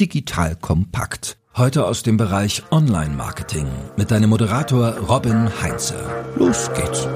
digital kompakt. Heute aus dem Bereich Online-Marketing mit deinem Moderator Robin Heinze. Los geht's.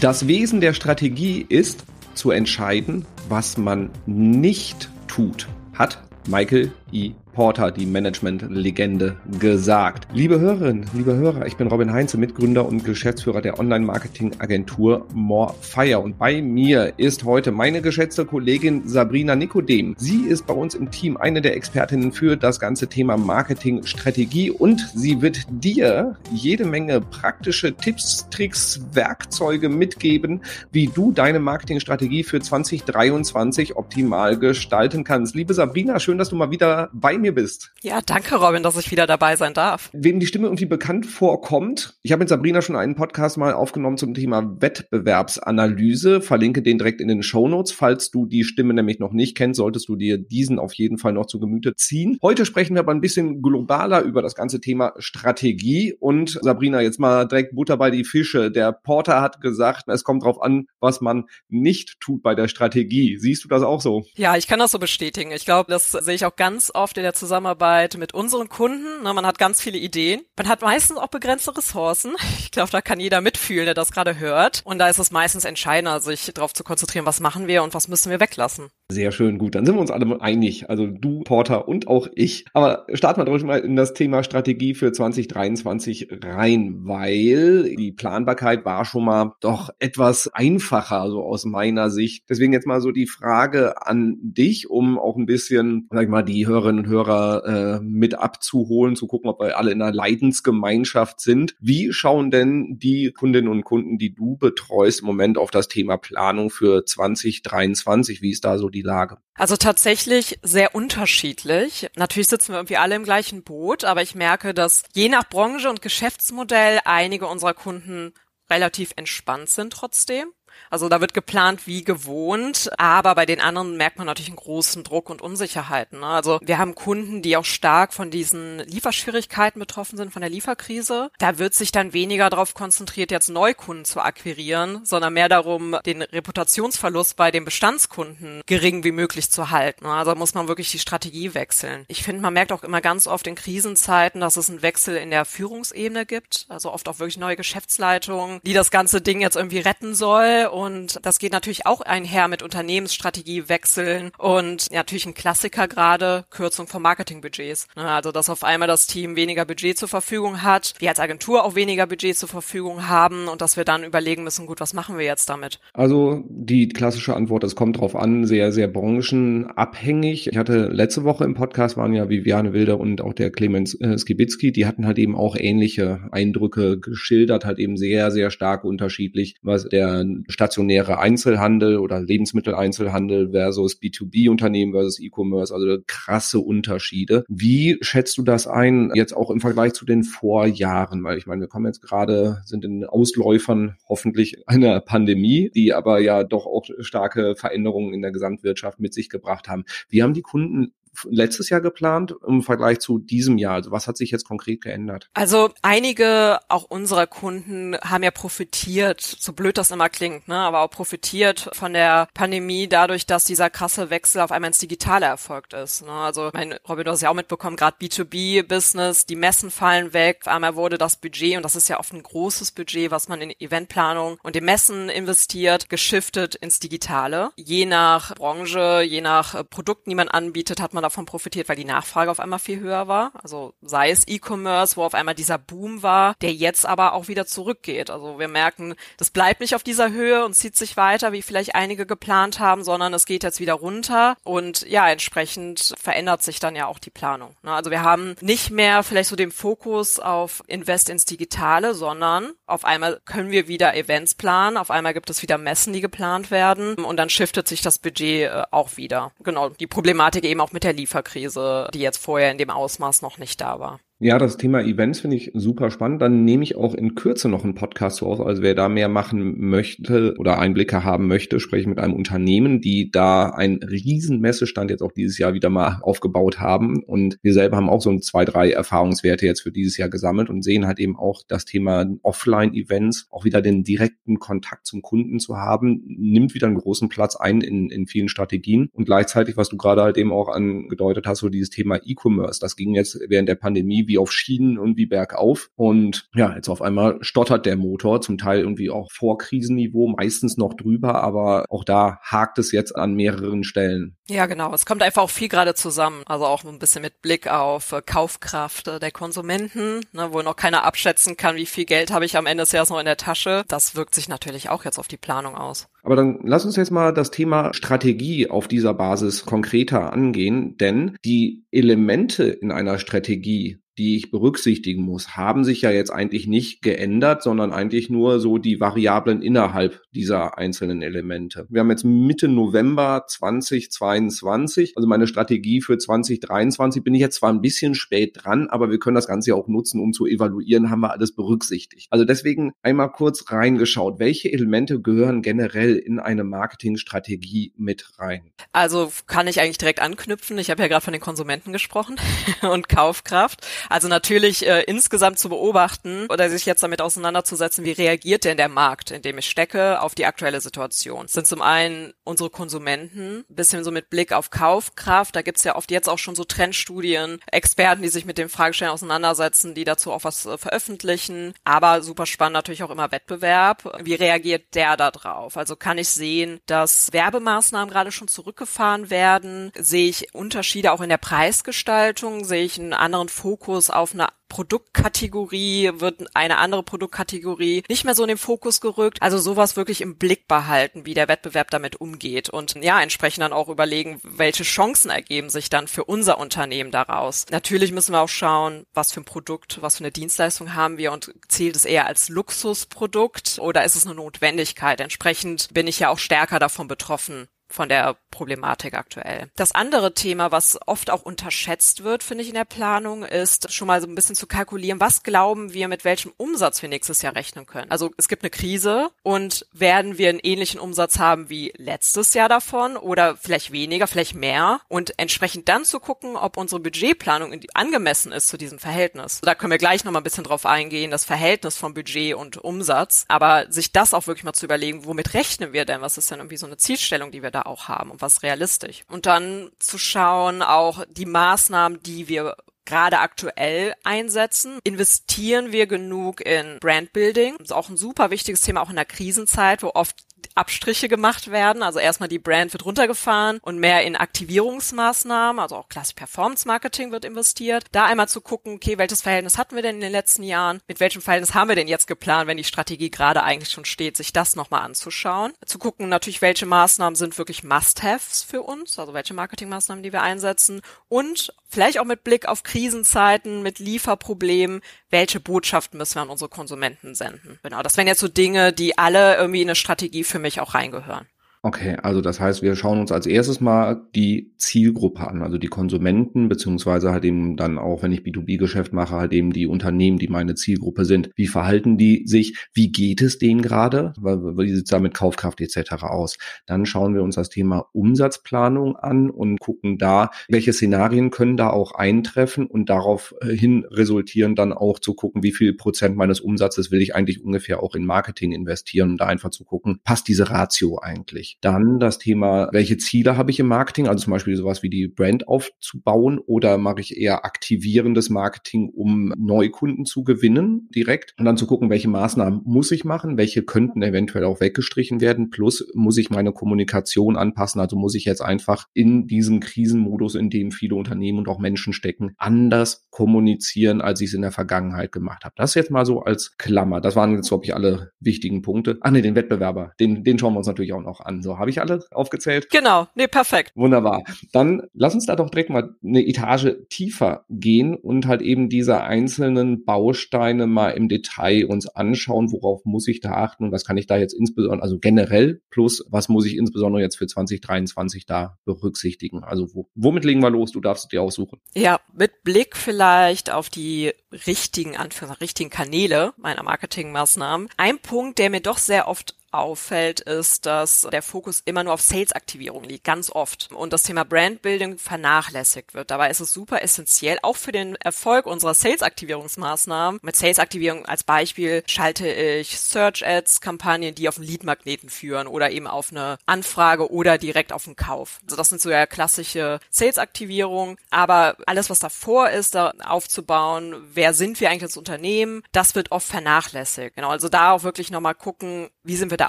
Das Wesen der Strategie ist zu entscheiden, was man nicht tut, hat Michael E. Porter, die Management-Legende, gesagt. Liebe Hörerinnen, liebe Hörer, ich bin Robin Heinze, Mitgründer und Geschäftsführer der Online-Marketing-Agentur Morefire. Und bei mir ist heute meine geschätzte Kollegin Sabrina Nikodem. Sie ist bei uns im Team eine der Expertinnen für das ganze Thema Marketing-Strategie und sie wird dir jede Menge praktische Tipps, Tricks, Werkzeuge mitgeben, wie du deine Marketingstrategie für 2023 optimal gestalten kannst. Liebe Sabrina, schön, dass du mal wieder bei mir mir bist. Ja, danke Robin, dass ich wieder dabei sein darf. Wem die Stimme irgendwie bekannt vorkommt, ich habe mit Sabrina schon einen Podcast mal aufgenommen zum Thema Wettbewerbsanalyse, verlinke den direkt in den Show Notes. Falls du die Stimme nämlich noch nicht kennst, solltest du dir diesen auf jeden Fall noch zu Gemüte ziehen. Heute sprechen wir aber ein bisschen globaler über das ganze Thema Strategie und Sabrina, jetzt mal direkt Butter bei die Fische. Der Porter hat gesagt, es kommt darauf an, was man nicht tut bei der Strategie. Siehst du das auch so? Ja, ich kann das so bestätigen. Ich glaube, das sehe ich auch ganz oft in der Zusammenarbeit mit unseren Kunden. Ne, man hat ganz viele Ideen. Man hat meistens auch begrenzte Ressourcen. Ich glaube, da kann jeder mitfühlen, der das gerade hört. Und da ist es meistens entscheidender, sich darauf zu konzentrieren, was machen wir und was müssen wir weglassen. Sehr schön, gut. Dann sind wir uns alle einig. Also du, Porter und auch ich. Aber starten wir doch mal in das Thema Strategie für 2023 rein, weil die Planbarkeit war schon mal doch etwas einfacher, so aus meiner Sicht. Deswegen jetzt mal so die Frage an dich, um auch ein bisschen, sag ich mal, die Hörerinnen und Hörer äh, mit abzuholen, zu gucken, ob wir alle in einer Leidensgemeinschaft sind. Wie schauen denn die Kundinnen und Kunden, die du betreust, im Moment auf das Thema Planung für 2023? Wie ist da so die die Lage? Also tatsächlich sehr unterschiedlich. Natürlich sitzen wir irgendwie alle im gleichen Boot, aber ich merke, dass je nach Branche und Geschäftsmodell einige unserer Kunden relativ entspannt sind trotzdem. Also da wird geplant wie gewohnt, aber bei den anderen merkt man natürlich einen großen Druck und Unsicherheiten. Ne? Also wir haben Kunden, die auch stark von diesen Lieferschwierigkeiten betroffen sind, von der Lieferkrise. Da wird sich dann weniger darauf konzentriert, jetzt Neukunden zu akquirieren, sondern mehr darum, den Reputationsverlust bei den Bestandskunden gering wie möglich zu halten. Ne? Also muss man wirklich die Strategie wechseln. Ich finde, man merkt auch immer ganz oft in Krisenzeiten, dass es einen Wechsel in der Führungsebene gibt. Also oft auch wirklich neue Geschäftsleitungen, die das ganze Ding jetzt irgendwie retten soll und das geht natürlich auch einher mit Unternehmensstrategie wechseln und ja, natürlich ein Klassiker gerade Kürzung von Marketingbudgets. Ne, also dass auf einmal das Team weniger Budget zur Verfügung hat, wir als Agentur auch weniger Budget zur Verfügung haben und dass wir dann überlegen müssen, gut, was machen wir jetzt damit? Also die klassische Antwort, es kommt drauf an, sehr, sehr branchenabhängig. Ich hatte letzte Woche im Podcast waren ja Viviane Wilder und auch der Clemens äh, Skibitzky, die hatten halt eben auch ähnliche Eindrücke geschildert, halt eben sehr, sehr stark unterschiedlich, was der stationäre Einzelhandel oder Lebensmitteleinzelhandel versus B2B-Unternehmen versus E-Commerce, also krasse Unterschiede. Wie schätzt du das ein, jetzt auch im Vergleich zu den Vorjahren? Weil ich meine, wir kommen jetzt gerade, sind in Ausläufern hoffentlich einer Pandemie, die aber ja doch auch starke Veränderungen in der Gesamtwirtschaft mit sich gebracht haben. Wie haben die Kunden letztes Jahr geplant im Vergleich zu diesem Jahr? Also was hat sich jetzt konkret geändert? Also einige auch unserer Kunden haben ja profitiert, so blöd das immer klingt, ne, aber auch profitiert von der Pandemie dadurch, dass dieser krasse Wechsel auf einmal ins Digitale erfolgt ist. Ne? Also mein Robin, du hast ja auch mitbekommen, gerade B2B-Business, die Messen fallen weg, auf einmal wurde das Budget, und das ist ja oft ein großes Budget, was man in Eventplanung und in Messen investiert, geschiftet ins Digitale. Je nach Branche, je nach Produkten, die man anbietet, hat man davon profitiert, weil die Nachfrage auf einmal viel höher war. Also sei es E-Commerce, wo auf einmal dieser Boom war, der jetzt aber auch wieder zurückgeht. Also wir merken, das bleibt nicht auf dieser Höhe und zieht sich weiter, wie vielleicht einige geplant haben, sondern es geht jetzt wieder runter und ja, entsprechend verändert sich dann ja auch die Planung. Ne? Also wir haben nicht mehr vielleicht so den Fokus auf Invest ins Digitale, sondern auf einmal können wir wieder Events planen, auf einmal gibt es wieder Messen, die geplant werden und dann shiftet sich das Budget äh, auch wieder. Genau, die Problematik eben auch mit der Lieferkrise, die jetzt vorher in dem Ausmaß noch nicht da war. Ja, das Thema Events finde ich super spannend. Dann nehme ich auch in Kürze noch einen Podcast aus. Also wer da mehr machen möchte oder Einblicke haben möchte, spreche ich mit einem Unternehmen, die da einen riesen Messestand jetzt auch dieses Jahr wieder mal aufgebaut haben. Und wir selber haben auch so ein zwei, drei Erfahrungswerte jetzt für dieses Jahr gesammelt und sehen halt eben auch das Thema Offline-Events, auch wieder den direkten Kontakt zum Kunden zu haben, nimmt wieder einen großen Platz ein in, in vielen Strategien. Und gleichzeitig, was du gerade halt eben auch angedeutet hast, so dieses Thema E-Commerce, das ging jetzt während der Pandemie wie auf Schienen und wie bergauf. Und ja, jetzt auf einmal stottert der Motor, zum Teil irgendwie auch vor Krisenniveau, meistens noch drüber, aber auch da hakt es jetzt an mehreren Stellen. Ja, genau. Es kommt einfach auch viel gerade zusammen. Also auch ein bisschen mit Blick auf äh, Kaufkraft äh, der Konsumenten, ne, wo noch keiner abschätzen kann, wie viel Geld habe ich am Ende des Jahres noch in der Tasche. Das wirkt sich natürlich auch jetzt auf die Planung aus. Aber dann lass uns jetzt mal das Thema Strategie auf dieser Basis konkreter angehen, denn die Elemente in einer Strategie, die ich berücksichtigen muss, haben sich ja jetzt eigentlich nicht geändert, sondern eigentlich nur so die Variablen innerhalb dieser einzelnen Elemente. Wir haben jetzt Mitte November 2022, also meine Strategie für 2023 bin ich jetzt zwar ein bisschen spät dran, aber wir können das Ganze ja auch nutzen, um zu evaluieren, haben wir alles berücksichtigt. Also deswegen einmal kurz reingeschaut, welche Elemente gehören generell in eine Marketingstrategie mit rein? Also kann ich eigentlich direkt anknüpfen. Ich habe ja gerade von den Konsumenten gesprochen und Kaufkraft. Also natürlich äh, insgesamt zu beobachten oder sich jetzt damit auseinanderzusetzen, wie reagiert denn der Markt, in dem ich stecke, auf die aktuelle Situation. Das sind zum einen unsere Konsumenten, bisschen so mit Blick auf Kaufkraft. Da gibt's ja oft jetzt auch schon so Trendstudien, Experten, die sich mit dem Fragestellen auseinandersetzen, die dazu auch was äh, veröffentlichen. Aber super spannend natürlich auch immer Wettbewerb. Wie reagiert der da drauf? Also kann ich sehen, dass Werbemaßnahmen gerade schon zurückgefahren werden? Sehe ich Unterschiede auch in der Preisgestaltung? Sehe ich einen anderen Fokus Fokus auf eine Produktkategorie, wird eine andere Produktkategorie nicht mehr so in den Fokus gerückt. Also sowas wirklich im Blick behalten, wie der Wettbewerb damit umgeht und ja, entsprechend dann auch überlegen, welche Chancen ergeben sich dann für unser Unternehmen daraus. Natürlich müssen wir auch schauen, was für ein Produkt, was für eine Dienstleistung haben wir und zählt es eher als Luxusprodukt oder ist es eine Notwendigkeit? Entsprechend bin ich ja auch stärker davon betroffen, von der Problematik aktuell. Das andere Thema, was oft auch unterschätzt wird, finde ich in der Planung, ist schon mal so ein bisschen zu kalkulieren, was glauben wir, mit welchem Umsatz wir nächstes Jahr rechnen können. Also es gibt eine Krise und werden wir einen ähnlichen Umsatz haben wie letztes Jahr davon oder vielleicht weniger, vielleicht mehr und entsprechend dann zu gucken, ob unsere Budgetplanung angemessen ist zu diesem Verhältnis. Da können wir gleich noch mal ein bisschen drauf eingehen, das Verhältnis von Budget und Umsatz, aber sich das auch wirklich mal zu überlegen, womit rechnen wir denn? Was ist denn irgendwie so eine Zielstellung, die wir da da auch haben und was realistisch. Und dann zu schauen, auch die Maßnahmen, die wir gerade aktuell einsetzen? Investieren wir genug in Brandbuilding? Das ist auch ein super wichtiges Thema, auch in der Krisenzeit, wo oft Abstriche gemacht werden. Also erstmal die Brand wird runtergefahren und mehr in Aktivierungsmaßnahmen, also auch klassisch Performance Marketing wird investiert. Da einmal zu gucken, okay, welches Verhältnis hatten wir denn in den letzten Jahren? Mit welchem Verhältnis haben wir denn jetzt geplant, wenn die Strategie gerade eigentlich schon steht, sich das nochmal anzuschauen? Zu gucken natürlich, welche Maßnahmen sind wirklich Must-Haves für uns, also welche Marketingmaßnahmen, die wir einsetzen und vielleicht auch mit Blick auf Krisenzeiten, mit Lieferproblemen, welche Botschaften müssen wir an unsere Konsumenten senden? Genau, das wären jetzt so Dinge, die alle irgendwie in eine Strategie für mich auch reingehören. Okay, also das heißt, wir schauen uns als erstes mal die Zielgruppe an, also die Konsumenten, beziehungsweise halt eben dann auch, wenn ich B2B-Geschäft mache, halt eben die Unternehmen, die meine Zielgruppe sind. Wie verhalten die sich? Wie geht es denen gerade? Wie sieht es da mit Kaufkraft etc. aus? Dann schauen wir uns das Thema Umsatzplanung an und gucken da, welche Szenarien können da auch eintreffen und daraufhin resultieren dann auch zu gucken, wie viel Prozent meines Umsatzes will ich eigentlich ungefähr auch in Marketing investieren, um da einfach zu gucken, passt diese Ratio eigentlich? Wichtig. Dann das Thema, welche Ziele habe ich im Marketing? Also zum Beispiel sowas wie die Brand aufzubauen oder mache ich eher aktivierendes Marketing, um Neukunden zu gewinnen direkt? Und dann zu gucken, welche Maßnahmen muss ich machen? Welche könnten eventuell auch weggestrichen werden? Plus muss ich meine Kommunikation anpassen? Also muss ich jetzt einfach in diesem Krisenmodus, in dem viele Unternehmen und auch Menschen stecken, anders kommunizieren, als ich es in der Vergangenheit gemacht habe. Das jetzt mal so als Klammer. Das waren jetzt, glaube ich, alle wichtigen Punkte. Ach nee, den Wettbewerber, den, den schauen wir uns natürlich auch noch an. So, habe ich alle aufgezählt? Genau, nee, perfekt. Wunderbar. Dann lass uns da doch direkt mal eine Etage tiefer gehen und halt eben diese einzelnen Bausteine mal im Detail uns anschauen, worauf muss ich da achten und was kann ich da jetzt insbesondere, also generell plus, was muss ich insbesondere jetzt für 2023 da berücksichtigen? Also wo, womit legen wir los? Du darfst es dir aussuchen. Ja, mit Blick vielleicht vielleicht auf die richtigen, richtigen Kanäle meiner Marketingmaßnahmen. Ein Punkt, der mir doch sehr oft auffällt, ist, dass der Fokus immer nur auf Sales-Aktivierung liegt, ganz oft. Und das Thema Brandbuilding vernachlässigt wird. Dabei ist es super essentiell, auch für den Erfolg unserer Sales-Aktivierungsmaßnahmen. Mit Sales-Aktivierung als Beispiel schalte ich Search-Ads-Kampagnen, die auf einen Lead-Magneten führen oder eben auf eine Anfrage oder direkt auf einen Kauf. Also das sind so ja klassische Sales-Aktivierung. Aber alles, was davor ist, da aufzubauen, wer sind wir eigentlich als Unternehmen, das wird oft vernachlässigt. Genau, also da auch wirklich nochmal gucken, wie sind wir da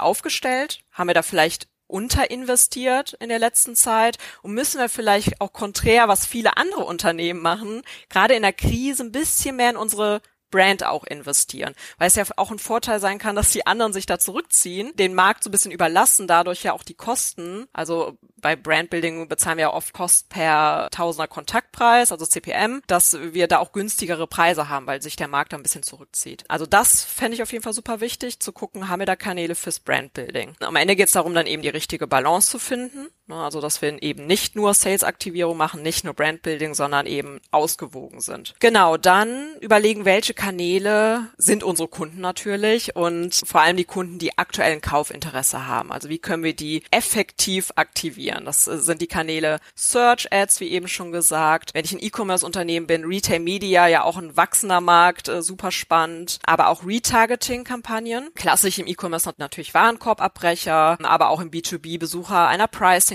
aufgestellt? Haben wir da vielleicht unterinvestiert in der letzten Zeit und müssen wir vielleicht auch konträr, was viele andere Unternehmen machen, gerade in der Krise ein bisschen mehr in unsere Brand auch investieren. Weil es ja auch ein Vorteil sein kann, dass die anderen sich da zurückziehen, den Markt so ein bisschen überlassen, dadurch ja auch die Kosten. Also bei Brandbuilding bezahlen wir ja oft Kost per Tausender Kontaktpreis, also CPM, dass wir da auch günstigere Preise haben, weil sich der Markt da ein bisschen zurückzieht. Also das fände ich auf jeden Fall super wichtig, zu gucken, haben wir da Kanäle fürs Brandbuilding. Am Ende geht es darum, dann eben die richtige Balance zu finden. Ne? Also dass wir eben nicht nur Sales-Aktivierung machen, nicht nur Brandbuilding, sondern eben ausgewogen sind. Genau, dann überlegen, welche Kanäle sind unsere Kunden natürlich und vor allem die Kunden, die aktuellen Kaufinteresse haben. Also wie können wir die effektiv aktivieren? Das sind die Kanäle Search Ads, wie eben schon gesagt. Wenn ich ein E-Commerce-Unternehmen bin, Retail Media, ja auch ein wachsender Markt, äh, super spannend. Aber auch Retargeting-Kampagnen. Klassisch im E-Commerce natürlich Warenkorbabbrecher, aber auch im B2B Besucher einer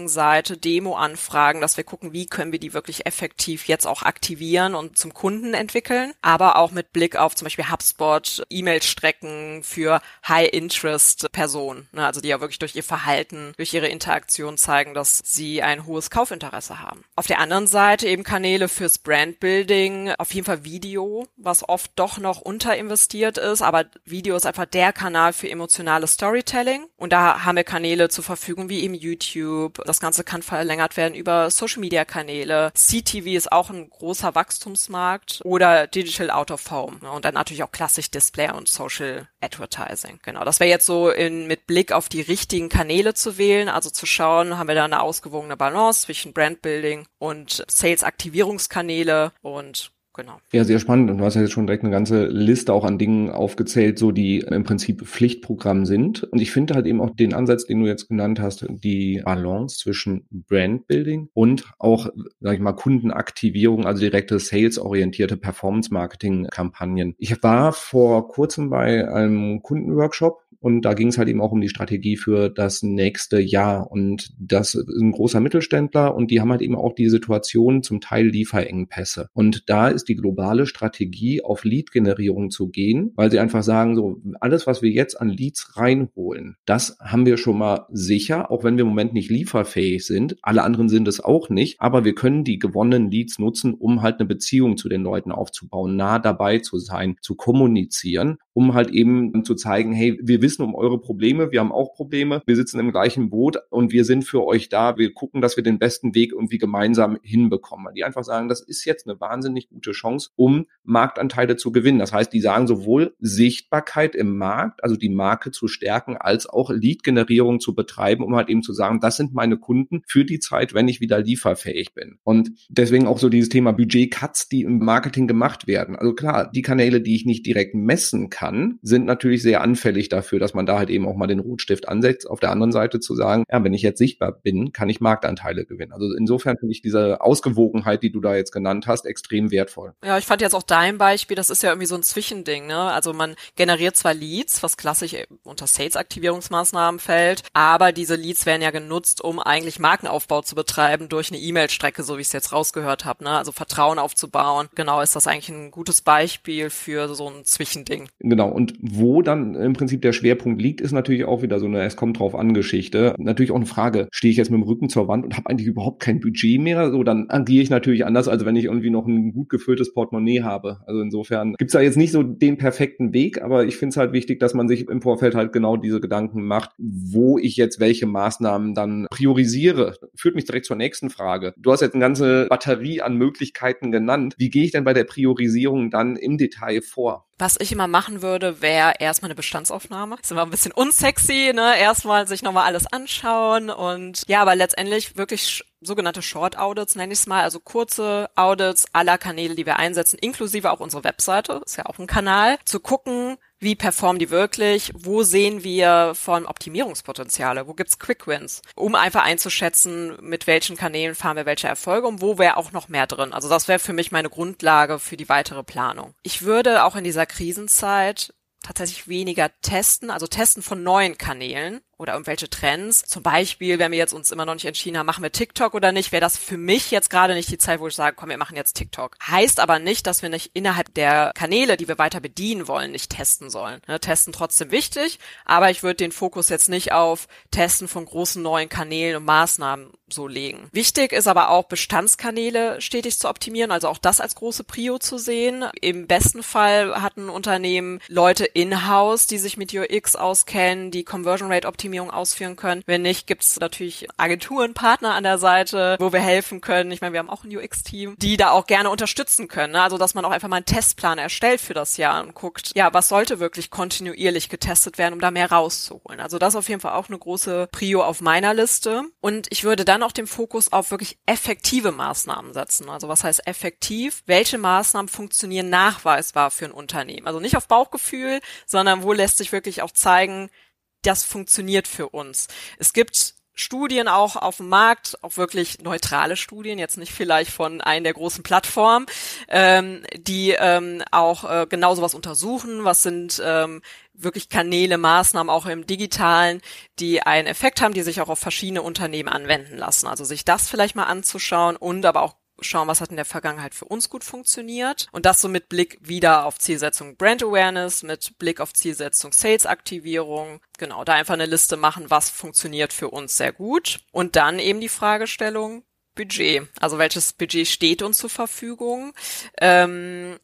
Pricing-Seite, Demo-Anfragen, dass wir gucken, wie können wir die wirklich effektiv jetzt auch aktivieren und zum Kunden entwickeln. Aber auch mit Blick auf zum Beispiel HubSpot, E-Mail-Strecken für High-Interest-Personen. Ne? Also die ja wirklich durch ihr Verhalten, durch ihre Interaktion zeigen, dass sie ein hohes Kaufinteresse haben. Auf der anderen Seite eben Kanäle fürs Brandbuilding, auf jeden Fall Video, was oft doch noch unterinvestiert ist, aber Video ist einfach der Kanal für emotionales Storytelling. Und da haben wir Kanäle zur Verfügung wie eben YouTube. Das Ganze kann verlängert werden über Social-Media-Kanäle. CTV ist auch ein großer Wachstumsmarkt oder Digital Out of Home. Und dann natürlich auch klassisch Display und Social Advertising. Genau, das wäre jetzt so in, mit Blick auf die richtigen Kanäle zu wählen, also zu schauen, haben wir da eine ausgewogene Balance zwischen Brandbuilding und Sales-Aktivierungskanäle und Genau. Ja, sehr spannend. Und du hast ja jetzt schon direkt eine ganze Liste auch an Dingen aufgezählt, so die im Prinzip Pflichtprogramm sind. Und ich finde halt eben auch den Ansatz, den du jetzt genannt hast, die Balance zwischen Brandbuilding und auch, sag ich mal, Kundenaktivierung, also direkte Sales-orientierte Performance-Marketing-Kampagnen. Ich war vor kurzem bei einem Kundenworkshop und da ging es halt eben auch um die Strategie für das nächste Jahr. Und das ist ein großer Mittelständler und die haben halt eben auch die Situation zum Teil Lieferengpässe. Und da ist die globale Strategie, auf Lead-Generierung zu gehen, weil sie einfach sagen, so alles, was wir jetzt an Leads reinholen, das haben wir schon mal sicher, auch wenn wir im Moment nicht lieferfähig sind. Alle anderen sind es auch nicht, aber wir können die gewonnenen Leads nutzen, um halt eine Beziehung zu den Leuten aufzubauen, nah dabei zu sein, zu kommunizieren, um halt eben zu zeigen, hey, wir wissen, um eure Probleme, wir haben auch Probleme, wir sitzen im gleichen Boot und wir sind für euch da, wir gucken, dass wir den besten Weg irgendwie gemeinsam hinbekommen. Die einfach sagen, das ist jetzt eine wahnsinnig gute Chance, um Marktanteile zu gewinnen. Das heißt, die sagen sowohl Sichtbarkeit im Markt, also die Marke zu stärken, als auch Lead-Generierung zu betreiben, um halt eben zu sagen, das sind meine Kunden für die Zeit, wenn ich wieder lieferfähig bin. Und deswegen auch so dieses Thema Budget-Cuts, die im Marketing gemacht werden. Also klar, die Kanäle, die ich nicht direkt messen kann, sind natürlich sehr anfällig dafür, dass man da halt eben auch mal den Rotstift ansetzt. Auf der anderen Seite zu sagen, ja, wenn ich jetzt sichtbar bin, kann ich Marktanteile gewinnen. Also insofern finde ich diese Ausgewogenheit, die du da jetzt genannt hast, extrem wertvoll. Ja, ich fand jetzt auch dein Beispiel, das ist ja irgendwie so ein Zwischending, ne? Also man generiert zwar Leads, was klassisch unter Sales-Aktivierungsmaßnahmen fällt, aber diese Leads werden ja genutzt, um eigentlich Markenaufbau zu betreiben durch eine E-Mail-Strecke, so wie ich es jetzt rausgehört habe, ne? Also Vertrauen aufzubauen. Genau, ist das eigentlich ein gutes Beispiel für so ein Zwischending. Genau, und wo dann im Prinzip der Schwerpunkt liegt, ist natürlich auch wieder so eine Es kommt drauf an Geschichte. Natürlich auch eine Frage, stehe ich jetzt mit dem Rücken zur Wand und habe eigentlich überhaupt kein Budget mehr? So, dann agiere ich natürlich anders, als wenn ich irgendwie noch ein gut gefülltes Portemonnaie habe. Also insofern gibt's da jetzt nicht so den perfekten Weg, aber ich finde es halt wichtig, dass man sich im Vorfeld halt genau diese Gedanken macht, wo ich jetzt welche Maßnahmen dann priorisiere. Führt mich direkt zur nächsten Frage. Du hast jetzt eine ganze Batterie an Möglichkeiten genannt. Wie gehe ich denn bei der Priorisierung dann im Detail vor? Was ich immer machen würde, wäre erstmal eine Bestandsaufnahme. Ist immer ein bisschen unsexy, ne? Erstmal sich nochmal alles anschauen und ja, aber letztendlich wirklich sogenannte Short Audits, nenne ich es mal, also kurze Audits aller Kanäle, die wir einsetzen, inklusive auch unsere Webseite, ist ja auch ein Kanal, zu gucken, wie performen die wirklich, wo sehen wir von Optimierungspotenziale, wo gibt's Quick Wins, um einfach einzuschätzen, mit welchen Kanälen fahren wir welche Erfolge und wo wäre auch noch mehr drin. Also das wäre für mich meine Grundlage für die weitere Planung. Ich würde auch in dieser Krisenzeit tatsächlich weniger testen, also testen von neuen Kanälen oder irgendwelche Trends. Zum Beispiel, wenn wir jetzt uns immer noch nicht entschieden haben, machen wir TikTok oder nicht, wäre das für mich jetzt gerade nicht die Zeit, wo ich sage, komm, wir machen jetzt TikTok. Heißt aber nicht, dass wir nicht innerhalb der Kanäle, die wir weiter bedienen wollen, nicht testen sollen. Ne, testen trotzdem wichtig, aber ich würde den Fokus jetzt nicht auf Testen von großen neuen Kanälen und Maßnahmen so legen. Wichtig ist aber auch Bestandskanäle stetig zu optimieren, also auch das als große Prio zu sehen. Im besten Fall hat ein Unternehmen Leute in-house, die sich mit UX auskennen, die Conversion Rate optimieren Optimierung ausführen können. Wenn nicht, gibt es natürlich Agenturen, Partner an der Seite, wo wir helfen können. Ich meine, wir haben auch ein UX-Team, die da auch gerne unterstützen können. Ne? Also, dass man auch einfach mal einen Testplan erstellt für das Jahr und guckt, ja, was sollte wirklich kontinuierlich getestet werden, um da mehr rauszuholen. Also, das auf jeden Fall auch eine große Prio auf meiner Liste. Und ich würde dann auch den Fokus auf wirklich effektive Maßnahmen setzen. Also, was heißt effektiv? Welche Maßnahmen funktionieren nachweisbar für ein Unternehmen? Also nicht auf Bauchgefühl, sondern wo lässt sich wirklich auch zeigen, das funktioniert für uns. Es gibt Studien auch auf dem Markt, auch wirklich neutrale Studien, jetzt nicht vielleicht von einer der großen Plattformen, ähm, die ähm, auch äh, genau sowas untersuchen, was sind ähm, wirklich Kanäle, Maßnahmen auch im digitalen, die einen Effekt haben, die sich auch auf verschiedene Unternehmen anwenden lassen. Also sich das vielleicht mal anzuschauen und aber auch schauen, was hat in der Vergangenheit für uns gut funktioniert und das so mit Blick wieder auf Zielsetzung Brand Awareness, mit Blick auf Zielsetzung Sales Aktivierung. Genau, da einfach eine Liste machen, was funktioniert für uns sehr gut und dann eben die Fragestellung Budget. Also welches Budget steht uns zur Verfügung? Ähm,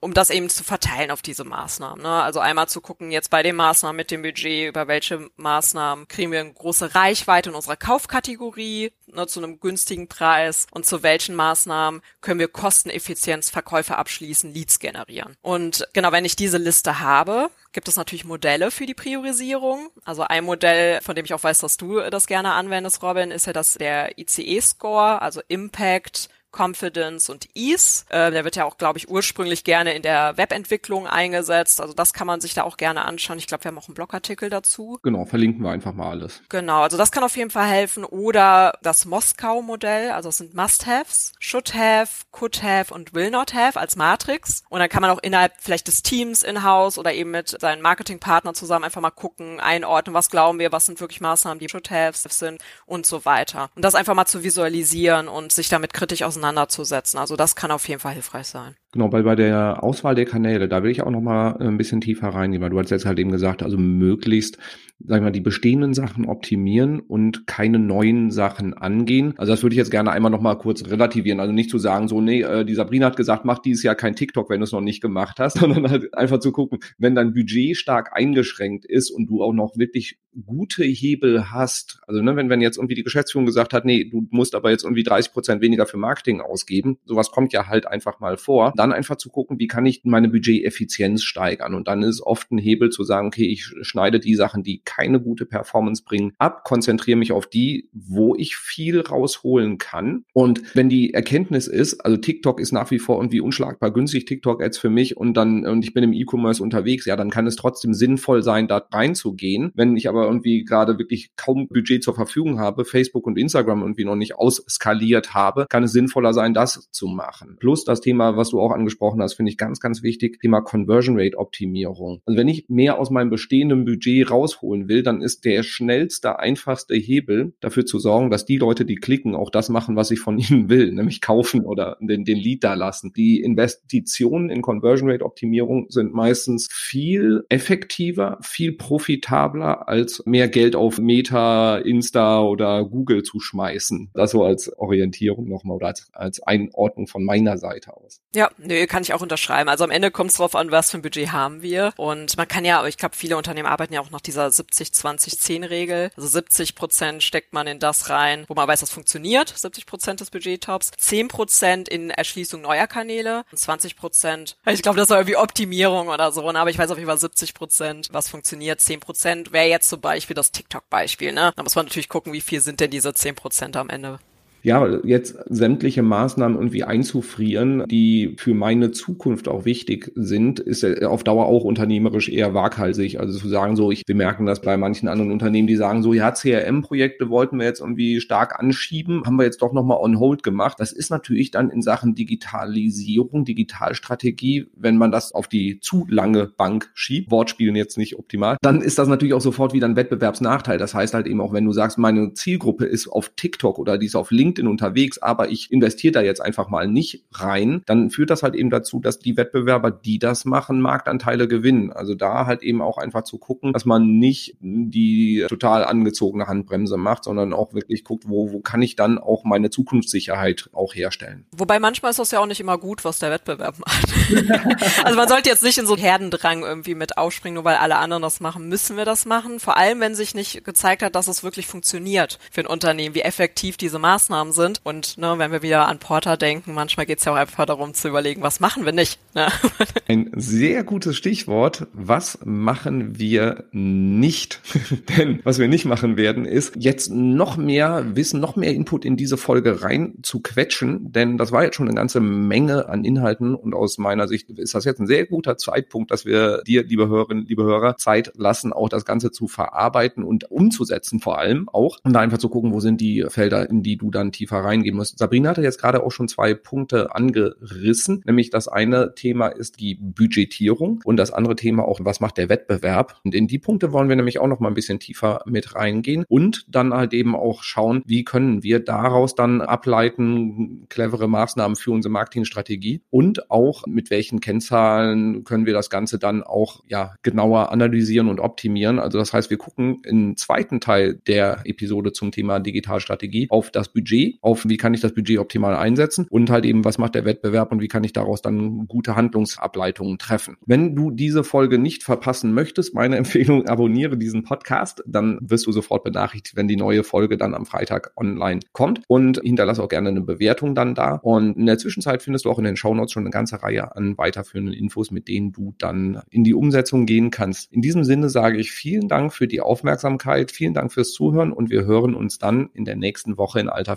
um das eben zu verteilen auf diese Maßnahmen. Ne? Also einmal zu gucken, jetzt bei den Maßnahmen mit dem Budget, über welche Maßnahmen kriegen wir eine große Reichweite in unserer Kaufkategorie ne, zu einem günstigen Preis und zu welchen Maßnahmen können wir Kosteneffizienz Verkäufe abschließen, Leads generieren. Und genau, wenn ich diese Liste habe, gibt es natürlich Modelle für die Priorisierung. Also ein Modell, von dem ich auch weiß, dass du das gerne anwendest, Robin, ist ja das der ICE-Score, also Impact, Confidence und Ease. Äh, der wird ja auch, glaube ich, ursprünglich gerne in der Webentwicklung eingesetzt. Also das kann man sich da auch gerne anschauen. Ich glaube, wir haben auch einen Blogartikel dazu. Genau, verlinken wir einfach mal alles. Genau, also das kann auf jeden Fall helfen. Oder das Moskau-Modell, also es sind Must-Haves, Should-Have, Could-Have und Will-Not-Have als Matrix. Und dann kann man auch innerhalb vielleicht des Teams in-house oder eben mit seinen Marketingpartnern zusammen einfach mal gucken, einordnen, was glauben wir, was sind wirklich Maßnahmen, die Should-Haves sind und so weiter. Und das einfach mal zu visualisieren und sich damit kritisch auseinandersetzen auseinanderzusetzen. Also das kann auf jeden Fall hilfreich sein. Genau, weil bei der Auswahl der Kanäle, da will ich auch noch mal äh, ein bisschen tiefer reingehen, weil du hast jetzt halt eben gesagt, also möglichst, sagen wir, die bestehenden Sachen optimieren und keine neuen Sachen angehen. Also das würde ich jetzt gerne einmal noch mal kurz relativieren. Also nicht zu sagen, so, nee, äh, die Sabrina hat gesagt, mach dieses Jahr kein TikTok, wenn du es noch nicht gemacht hast, sondern halt einfach zu gucken, wenn dein Budget stark eingeschränkt ist und du auch noch wirklich gute Hebel hast, also ne, wenn, wenn jetzt irgendwie die Geschäftsführung gesagt hat, nee, du musst aber jetzt irgendwie 30 Prozent weniger für Marketing ausgeben, sowas kommt ja halt einfach mal vor, dann einfach zu gucken, wie kann ich meine Budgeteffizienz steigern. Und dann ist oft ein Hebel zu sagen, okay, ich schneide die Sachen, die keine gute Performance bringen, ab, konzentriere mich auf die, wo ich viel rausholen kann. Und wenn die Erkenntnis ist, also TikTok ist nach wie vor irgendwie unschlagbar günstig, TikTok-Ads für mich und dann, und ich bin im E-Commerce unterwegs, ja, dann kann es trotzdem sinnvoll sein, da reinzugehen. Wenn ich aber irgendwie gerade wirklich kaum Budget zur Verfügung habe, Facebook und Instagram irgendwie noch nicht ausskaliert habe, kann es sinnvoller sein, das zu machen. Plus das Thema, was du auch auch angesprochen hast, finde ich ganz, ganz wichtig, Thema Conversion Rate Optimierung. Also wenn ich mehr aus meinem bestehenden Budget rausholen will, dann ist der schnellste, einfachste Hebel dafür zu sorgen, dass die Leute, die klicken, auch das machen, was ich von ihnen will, nämlich kaufen oder den, den Lead da lassen. Die Investitionen in Conversion Rate Optimierung sind meistens viel effektiver, viel profitabler als mehr Geld auf Meta, Insta oder Google zu schmeißen. Das so als Orientierung nochmal oder als, als Einordnung von meiner Seite aus. Ja, nö, kann ich auch unterschreiben. Also am Ende kommt es drauf an, was für ein Budget haben wir. Und man kann ja, ich glaube, viele Unternehmen arbeiten ja auch nach dieser 70-20-10-Regel. Also 70 Prozent steckt man in das rein, wo man weiß, das funktioniert, 70 Prozent des Budgettops, 10 Prozent in Erschließung neuer Kanäle und 20 Prozent, ich glaube, das war irgendwie Optimierung oder so, ne? aber ich weiß auf jeden Fall 70 Prozent, was funktioniert. 10 Prozent wäre jetzt zum Beispiel das TikTok-Beispiel. Ne? Da muss man natürlich gucken, wie viel sind denn diese 10 Prozent am Ende ja, jetzt sämtliche Maßnahmen irgendwie einzufrieren, die für meine Zukunft auch wichtig sind, ist auf Dauer auch unternehmerisch eher waghalsig. Also zu sagen so, ich, wir merken das bei manchen anderen Unternehmen, die sagen so, ja, CRM-Projekte wollten wir jetzt irgendwie stark anschieben, haben wir jetzt doch nochmal on hold gemacht. Das ist natürlich dann in Sachen Digitalisierung, Digitalstrategie, wenn man das auf die zu lange Bank schiebt, Wortspielen jetzt nicht optimal, dann ist das natürlich auch sofort wieder ein Wettbewerbsnachteil. Das heißt halt eben auch, wenn du sagst, meine Zielgruppe ist auf TikTok oder die ist auf LinkedIn, LinkedIn unterwegs, aber ich investiere da jetzt einfach mal nicht rein, dann führt das halt eben dazu, dass die Wettbewerber, die das machen, Marktanteile gewinnen. Also da halt eben auch einfach zu gucken, dass man nicht die total angezogene Handbremse macht, sondern auch wirklich guckt, wo, wo kann ich dann auch meine Zukunftssicherheit auch herstellen. Wobei manchmal ist das ja auch nicht immer gut, was der Wettbewerb macht. also man sollte jetzt nicht in so Herdendrang irgendwie mit aufspringen, nur weil alle anderen das machen, müssen wir das machen. Vor allem, wenn sich nicht gezeigt hat, dass es wirklich funktioniert für ein Unternehmen, wie effektiv diese Maßnahmen Maßnahmen sind. Und ne, wenn wir wieder an Porter denken, manchmal geht es ja auch einfach darum zu überlegen, was machen wir nicht. Ne? Ein sehr gutes Stichwort. Was machen wir nicht? Denn was wir nicht machen werden, ist jetzt noch mehr Wissen, noch mehr Input in diese Folge rein zu quetschen. Denn das war jetzt schon eine ganze Menge an Inhalten. Und aus meiner Sicht ist das jetzt ein sehr guter Zeitpunkt, dass wir dir, liebe Hörerinnen, liebe Hörer, Zeit lassen, auch das Ganze zu verarbeiten und umzusetzen vor allem auch. Und da einfach zu gucken, wo sind die Felder, in die du dann tiefer reingehen muss. Sabrina hatte jetzt gerade auch schon zwei Punkte angerissen, nämlich das eine Thema ist die Budgetierung und das andere Thema auch, was macht der Wettbewerb? Und in die Punkte wollen wir nämlich auch noch mal ein bisschen tiefer mit reingehen und dann halt eben auch schauen, wie können wir daraus dann ableiten, clevere Maßnahmen für unsere Marketingstrategie und auch mit welchen Kennzahlen können wir das Ganze dann auch ja genauer analysieren und optimieren. Also das heißt, wir gucken im zweiten Teil der Episode zum Thema Digitalstrategie auf das Budget Budget, auf wie kann ich das Budget optimal einsetzen und halt eben, was macht der Wettbewerb und wie kann ich daraus dann gute Handlungsableitungen treffen. Wenn du diese Folge nicht verpassen möchtest, meine Empfehlung, abonniere diesen Podcast, dann wirst du sofort benachrichtigt, wenn die neue Folge dann am Freitag online kommt und hinterlasse auch gerne eine Bewertung dann da. Und in der Zwischenzeit findest du auch in den Shownotes schon eine ganze Reihe an weiterführenden Infos, mit denen du dann in die Umsetzung gehen kannst. In diesem Sinne sage ich vielen Dank für die Aufmerksamkeit, vielen Dank fürs Zuhören und wir hören uns dann in der nächsten Woche in alter